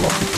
ます。